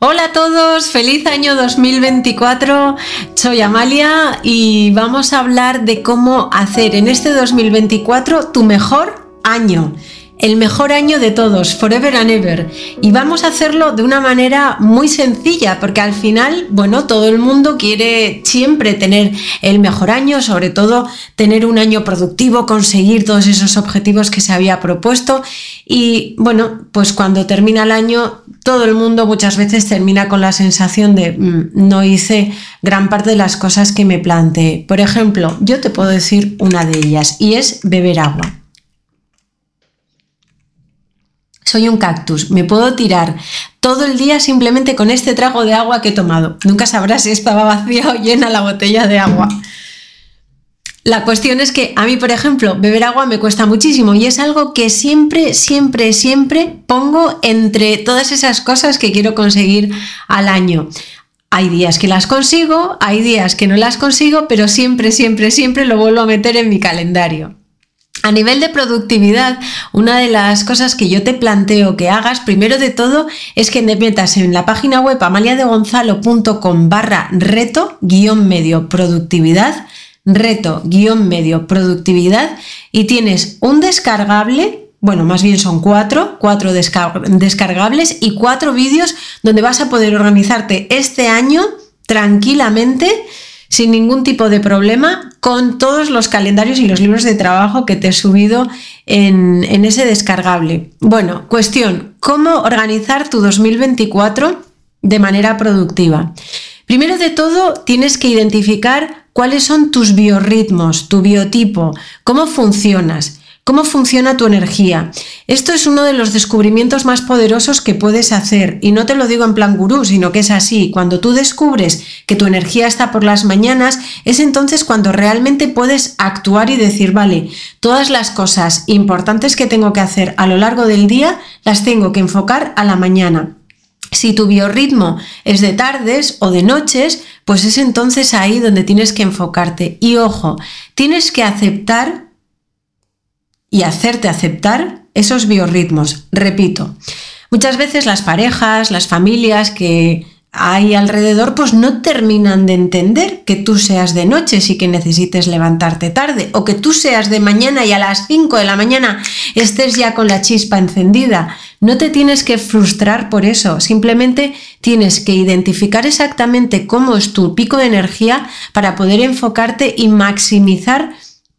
Hola a todos, feliz año 2024. Soy Amalia y vamos a hablar de cómo hacer en este 2024 tu mejor año el mejor año de todos, forever and ever. Y vamos a hacerlo de una manera muy sencilla, porque al final, bueno, todo el mundo quiere siempre tener el mejor año, sobre todo tener un año productivo, conseguir todos esos objetivos que se había propuesto. Y bueno, pues cuando termina el año, todo el mundo muchas veces termina con la sensación de mm, no hice gran parte de las cosas que me planteé. Por ejemplo, yo te puedo decir una de ellas y es beber agua. Soy un cactus, me puedo tirar todo el día simplemente con este trago de agua que he tomado. Nunca sabrás si estaba vacía o llena la botella de agua. La cuestión es que a mí, por ejemplo, beber agua me cuesta muchísimo y es algo que siempre, siempre, siempre pongo entre todas esas cosas que quiero conseguir al año. Hay días que las consigo, hay días que no las consigo, pero siempre, siempre, siempre lo vuelvo a meter en mi calendario. A nivel de productividad, una de las cosas que yo te planteo que hagas, primero de todo, es que te metas en la página web amaliadegonzalo.com barra reto guion medio productividad, reto guion medio productividad, y tienes un descargable, bueno, más bien son cuatro, cuatro descargables y cuatro vídeos donde vas a poder organizarte este año tranquilamente sin ningún tipo de problema con todos los calendarios y los libros de trabajo que te he subido en, ese descargable. Bueno, cuestión, ¿cómo organizar tu 2024 de manera productiva? Primero de todo, tienes que identificar cuáles son tus biorritmos, tu biotipo, cómo funcionas cómo funciona tu energía. Esto es uno de los descubrimientos más poderosos que puedes hacer y no te lo digo en plan gurú, sino que es así. Cuando tú descubres que tu energía está por las mañanas, es entonces cuando realmente puedes actuar y decir, vale, todas las cosas importantes que tengo que hacer a lo largo del día las tengo que enfocar a la mañana. Si tu biorritmo es de tardes o de noches, pues es entonces ahí donde tienes que enfocarte. Y ojo, tienes que aceptar y hacerte aceptar esos biorritmos. Repito, muchas veces las parejas, las familias que hay alrededor, pues no terminan de entender que tú seas de noche y que necesites levantarte tarde, o que tú seas de mañana y a las 5 de la mañana estés ya con la chispa encendida. No te tienes que frustrar por eso, simplemente tienes que identificar exactamente cómo es tu pico de energía para poder enfocarte y maximizar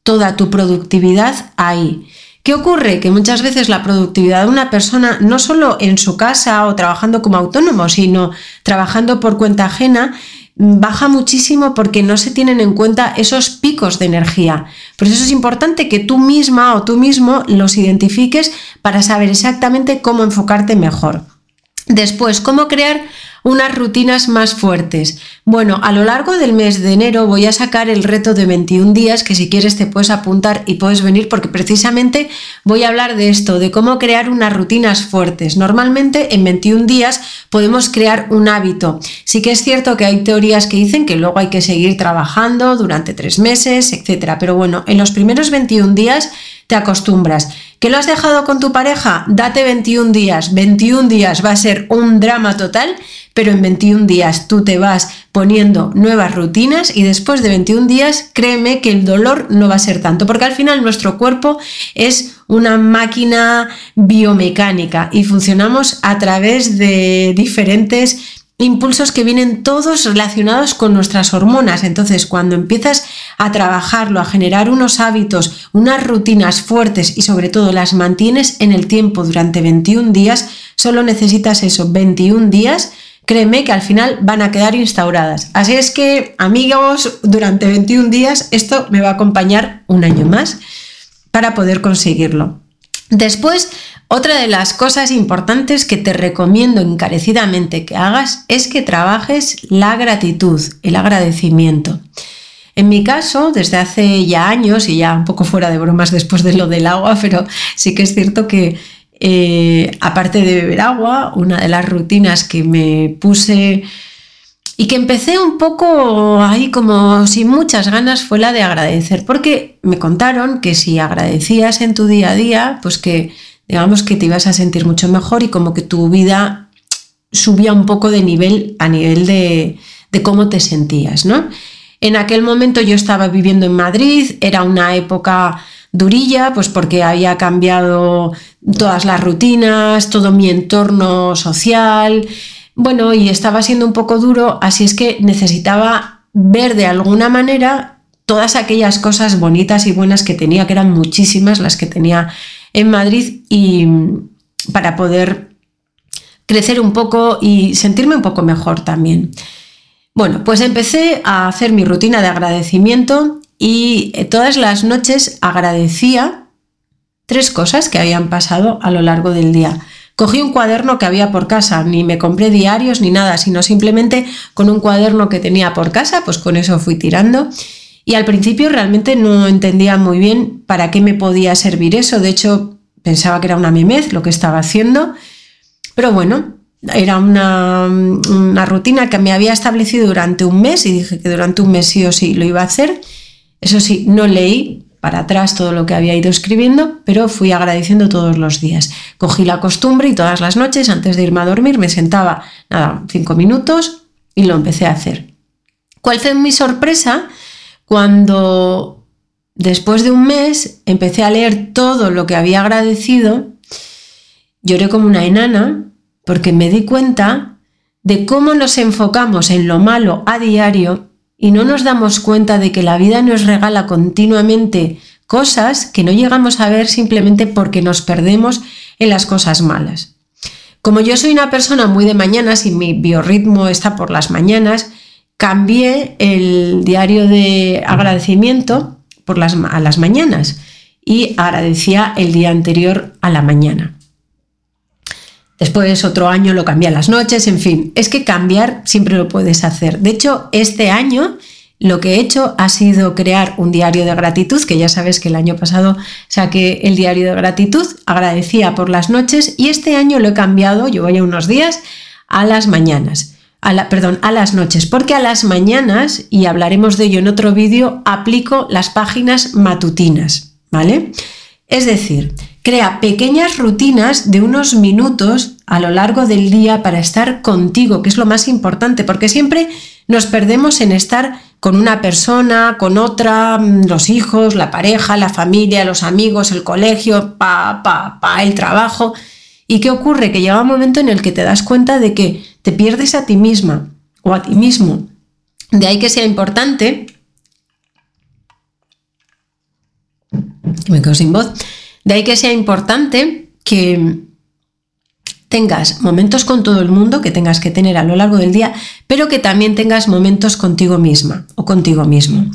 toda tu productividad ahí. ¿Qué ocurre? Que muchas veces la productividad de una persona, no solo en su casa o trabajando como autónomo, sino trabajando por cuenta ajena, baja muchísimo porque no se tienen en cuenta esos picos de energía. Por eso es importante que tú misma o tú mismo los identifiques para saber exactamente cómo enfocarte mejor. Después, cómo crear unas rutinas más fuertes. Bueno, a lo largo del mes de enero voy a sacar el reto de 21 días que si quieres te puedes apuntar y puedes venir porque precisamente voy a hablar de esto, de cómo crear unas rutinas fuertes. Normalmente en 21 días podemos crear un hábito. Sí que es cierto que hay teorías que dicen que luego hay que seguir trabajando durante tres meses, etc. Pero bueno, en los primeros 21 días te acostumbras. ¿Que lo has dejado con tu pareja? Date 21 días. 21 días va a ser un drama total, pero en 21 días tú te vas poniendo nuevas rutinas y después de 21 días créeme que el dolor no va a ser tanto, porque al final nuestro cuerpo es una máquina biomecánica y funcionamos a través de diferentes impulsos que vienen todos relacionados con nuestras hormonas. Entonces, cuando empiezas a trabajarlo, a generar unos hábitos, unas rutinas fuertes y sobre todo las mantienes en el tiempo durante 21 días, solo necesitas eso, 21 días. Créeme que al final van a quedar instauradas. Así es que, amigos, durante 21 días esto me va a acompañar un año más para poder conseguirlo. Después, otra de las cosas importantes que te recomiendo encarecidamente que hagas es que trabajes la gratitud, el agradecimiento. En mi caso, desde hace ya años, y ya un poco fuera de bromas después de lo del agua, pero sí que es cierto que eh, aparte de beber agua, una de las rutinas que me puse y que empecé un poco ahí como sin muchas ganas fue la de agradecer, porque me contaron que si agradecías en tu día a día, pues que digamos que te ibas a sentir mucho mejor y como que tu vida subía un poco de nivel a nivel de, de cómo te sentías, ¿no? En aquel momento yo estaba viviendo en Madrid, era una época durilla, pues porque había cambiado todas las rutinas, todo mi entorno social, bueno, y estaba siendo un poco duro, así es que necesitaba ver de alguna manera todas aquellas cosas bonitas y buenas que tenía, que eran muchísimas las que tenía en Madrid, y para poder crecer un poco y sentirme un poco mejor también. Bueno, pues empecé a hacer mi rutina de agradecimiento y eh, todas las noches agradecía tres cosas que habían pasado a lo largo del día. Cogí un cuaderno que había por casa, ni me compré diarios ni nada, sino simplemente con un cuaderno que tenía por casa, pues con eso fui tirando. Y al principio realmente no entendía muy bien para qué me podía servir eso, de hecho pensaba que era una memez lo que estaba haciendo, pero bueno, era una, una, rutina que me había establecido durante un mes y dije que durante un mes sí o sí lo iba a hacer. Eso sí, no leí para atrás todo lo que había ido escribiendo, pero fui agradeciendo todos los días. Cogí la costumbre y todas las noches, antes de irme a dormir, me sentaba, nada, cinco minutos y lo empecé a hacer. ¿Cuál fue mi sorpresa? Cuando después de un mes empecé a leer todo lo que había agradecido, lloré como una enana porque me di cuenta de cómo nos enfocamos en lo malo a diario y no nos damos cuenta de que la vida nos regala continuamente cosas que no llegamos a ver simplemente porque nos perdemos en las cosas malas. Como yo soy una persona muy de mañanas y mi biorritmo está por las mañanas, cambié el diario de agradecimiento por las, a las mañanas y agradecía el día anterior a la mañana. Después otro año lo cambié las noches, en fin, es que cambiar siempre lo puedes hacer. De hecho, este año lo que he hecho ha sido crear un diario de gratitud, que ya sabes que el año pasado saqué el diario de gratitud, agradecía por las noches y este año lo he cambiado, yo voy a unos días, a las mañanas. A la, perdón, a las noches, porque a las mañanas, y hablaremos de ello en otro vídeo, aplico las páginas matutinas, ¿vale? Es decir, Crea pequeñas rutinas de unos minutos a lo largo del día para estar contigo, que es lo más importante, porque siempre nos perdemos en estar con una persona, con otra, mm, los hijos, la pareja, la familia, los amigos, el colegio, pa, el trabajo. ¿Y qué ocurre? Que llega un momento en el que te das cuenta de que te pierdes a ti misma o a ti mismo. De ahí que sea importante, me quedo sin voz, de ahí que sea importante que tengas momentos con todo el mundo que tengas que tener a lo largo del día, pero que también tengas momentos contigo misma o contigo mismo.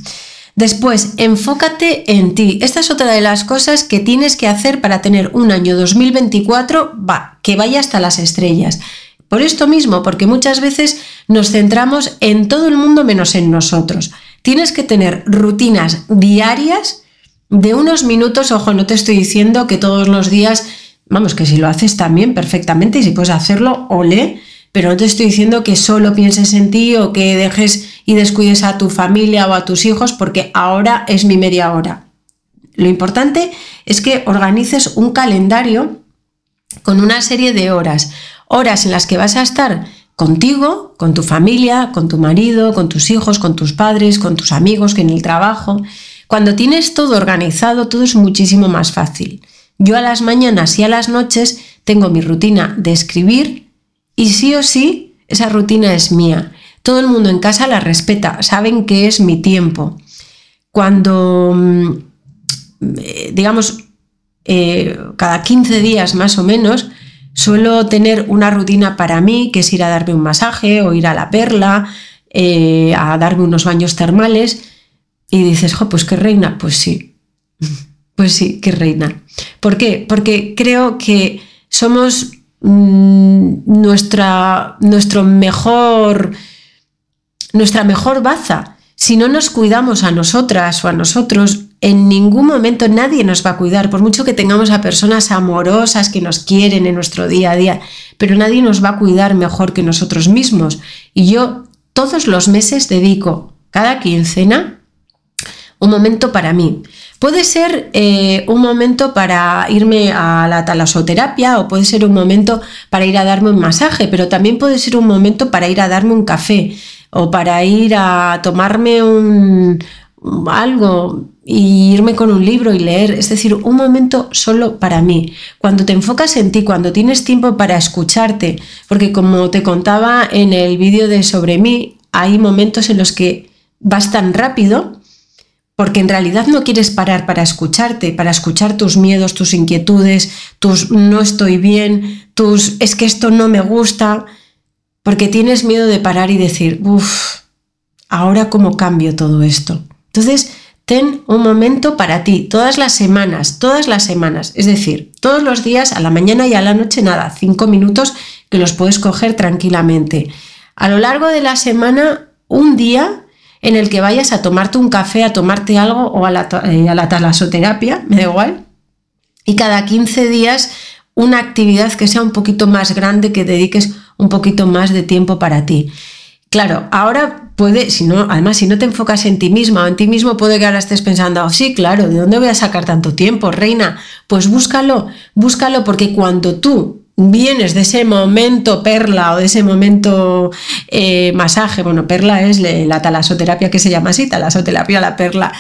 Después, enfócate en ti. Esta es otra de las cosas que tienes que hacer para tener un año 2024 va, que vaya hasta las estrellas. Por esto mismo, porque muchas veces nos centramos en todo el mundo menos en nosotros. Tienes que tener rutinas diarias de unos minutos, ojo, no te estoy diciendo que todos los días, vamos, que si lo haces también perfectamente y si puedes hacerlo, ole, pero no te estoy diciendo que solo pienses en ti o que dejes y descuides a tu familia o a tus hijos porque ahora es mi media hora. Lo importante es que organices un calendario con una serie de horas, horas en las que vas a estar contigo, con tu familia, con tu marido, con tus hijos, con tus padres, con tus amigos, que en el trabajo, cuando tienes todo organizado, todo es muchísimo más fácil. Yo a las mañanas y a las noches tengo mi rutina de escribir y sí o sí, esa rutina es mía. Todo el mundo en casa la respeta, saben que es mi tiempo. Cuando, mm, eh, digamos, eh, cada 15 días más o menos, suelo tener una rutina para mí, que es ir a darme un masaje o ir a la perla, eh, a darme unos baños termales y dices, jo, pues qué reina, pues sí, pues sí, qué reina. ¿Por qué? Porque creo que somos mm, nuestra, nuestro mejor, nuestra mejor baza. Si no nos cuidamos a nosotras o a nosotros, en ningún momento nadie nos va a cuidar, por mucho que tengamos a personas amorosas que nos quieren en nuestro día a día, pero nadie nos va a cuidar mejor que nosotros mismos. Y yo todos los meses dedico cada quincena un momento para mí. Puede ser eh, un momento para irme a la talasoterapia o puede ser un momento para ir a darme un masaje, pero también puede ser un momento para ir a darme un café o para ir a tomarme un, algo y irme con un libro y leer, es decir, un momento solo para mí. Cuando te enfocas en ti, cuando tienes tiempo para escucharte, porque como te contaba en el vídeo de sobre mí, hay momentos en los que vas tan rápido porque en realidad no quieres parar para escucharte, para escuchar tus miedos, tus inquietudes, tus no estoy bien, tus es que esto no me gusta, porque tienes miedo de parar y decir, uff, ahora cómo cambio todo esto. Entonces, ten un momento para ti, todas las semanas, todas las semanas, es decir, todos los días, a la mañana y a la noche, nada, cinco minutos que los puedes coger tranquilamente. A lo largo de la semana, un día en el que vayas a tomarte un café, a tomarte algo o a la, eh, a la talasoterapia, me da igual. Y cada 15 días una actividad que sea un poquito más grande, que dediques un poquito más de tiempo para ti. Claro, ahora puede, si no, además, si no te enfocas en ti misma o en ti mismo, puede que ahora estés pensando, oh, sí, claro, ¿de dónde voy a sacar tanto tiempo, reina? Pues búscalo, búscalo, porque cuando tú vienes de ese momento perla o de ese momento eh, masaje, bueno, perla es la talasoterapia que se llama así, talasoterapia, la perla,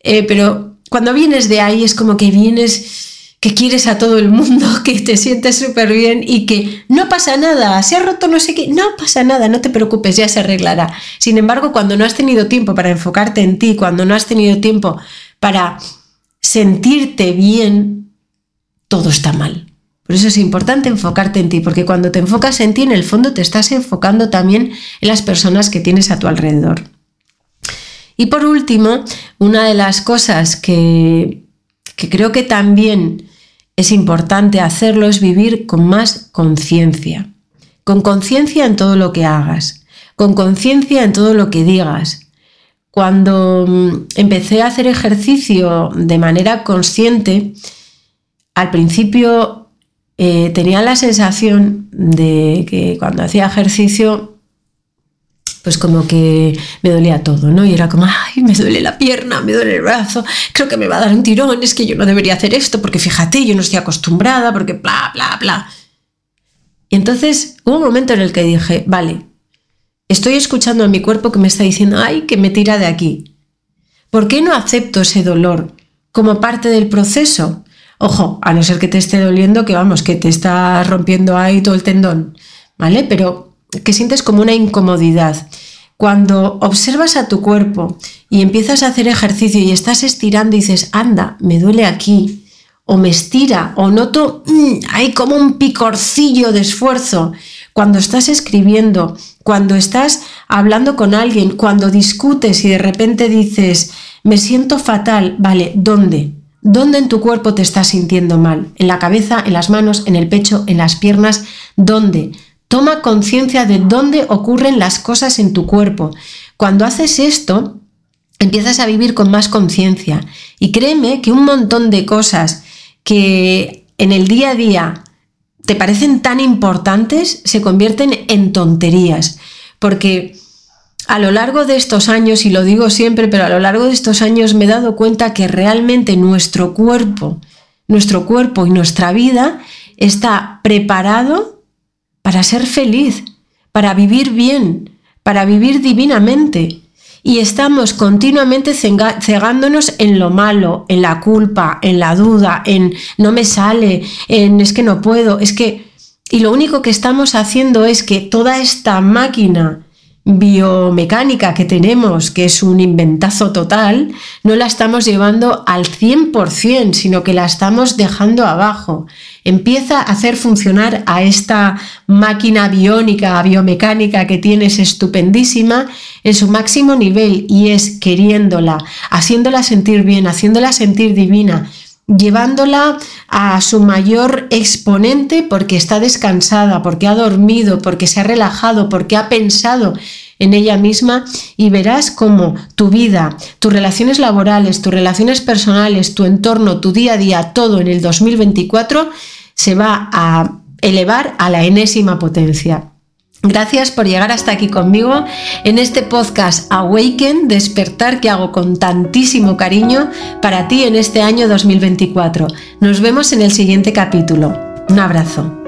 eh, pero cuando vienes de ahí es como que vienes que quieres a todo el mundo, que te sientes súper bien y que no pasa nada, se ha roto no sé qué, no pasa nada, no te preocupes, ya se arreglará. Sin embargo, cuando no has tenido tiempo para enfocarte en ti, cuando no has tenido tiempo para sentirte bien, todo está mal. Por eso es importante enfocarte en ti, porque cuando te enfocas en ti, en el fondo te estás enfocando también en las personas que tienes a tu alrededor. Y por último, una de las cosas que, creo que también es importante hacerlo es vivir con más conciencia. Con conciencia en todo lo que hagas, con conciencia en todo lo que digas. Cuando mm, empecé a hacer ejercicio de manera consciente, al principio eh, tenía la sensación de que cuando hacía ejercicio, pues como que me dolía todo, ¿no? Y era como, ay, me duele la pierna, me duele el brazo, creo que me va a dar un tirón, es que yo no debería hacer esto, porque fíjate, yo no estoy acostumbrada, porque bla, bla, bla. Y entonces hubo un momento en el que dije, vale, estoy escuchando a mi cuerpo que me está diciendo, ay, que me tira de aquí. ¿Por qué no acepto ese dolor como parte del proceso? Ojo, a no ser que te esté doliendo, que vamos, que te está rompiendo ahí todo el tendón, ¿vale? Pero que sientes como una incomodidad. Cuando observas a tu cuerpo y empiezas a hacer ejercicio y estás estirando y dices, anda, me duele aquí, o me estira, o noto, mm, hay como un picorcillo de esfuerzo. Cuando estás escribiendo, cuando estás hablando con alguien, cuando discutes y de repente dices, me siento fatal, vale, ¿dónde? ¿Dónde en tu cuerpo te estás sintiendo mal? ¿En la cabeza, en las manos, en el pecho, en las piernas? ¿Dónde? Toma conciencia de dónde ocurren las cosas en tu cuerpo. Cuando haces esto, empiezas a vivir con más conciencia. Y créeme que un montón de cosas que en el día a día te parecen tan importantes se convierten en tonterías. Porque a lo largo de estos años, y lo digo siempre, pero a lo largo de estos años me he dado cuenta que realmente nuestro cuerpo, nuestro cuerpo y nuestra vida está preparado para ser feliz, para vivir bien, para vivir divinamente. Y estamos continuamente cegándonos en lo malo, en la culpa, en la duda, en no me sale, en es que no puedo, es que... Y lo único que estamos haciendo es que toda esta máquina biomecánica que tenemos, que es un inventazo total, no la estamos llevando al 100%, sino que la estamos dejando abajo. Empieza a hacer funcionar a esta máquina biónica, biomecánica que tienes estupendísima en su máximo nivel y es queriéndola, haciéndola sentir bien, haciéndola sentir divina, llevándola a su mayor exponente porque está descansada, porque ha dormido, porque se ha relajado, porque ha pensado en ella misma y verás cómo tu vida, tus relaciones laborales, tus relaciones personales, tu entorno, tu día a día, todo en el 2024 se va a elevar a la enésima potencia. Gracias por llegar hasta aquí conmigo en este podcast Awaken, despertar que hago con tantísimo cariño para ti en este año 2024. Nos vemos en el siguiente capítulo. Un abrazo.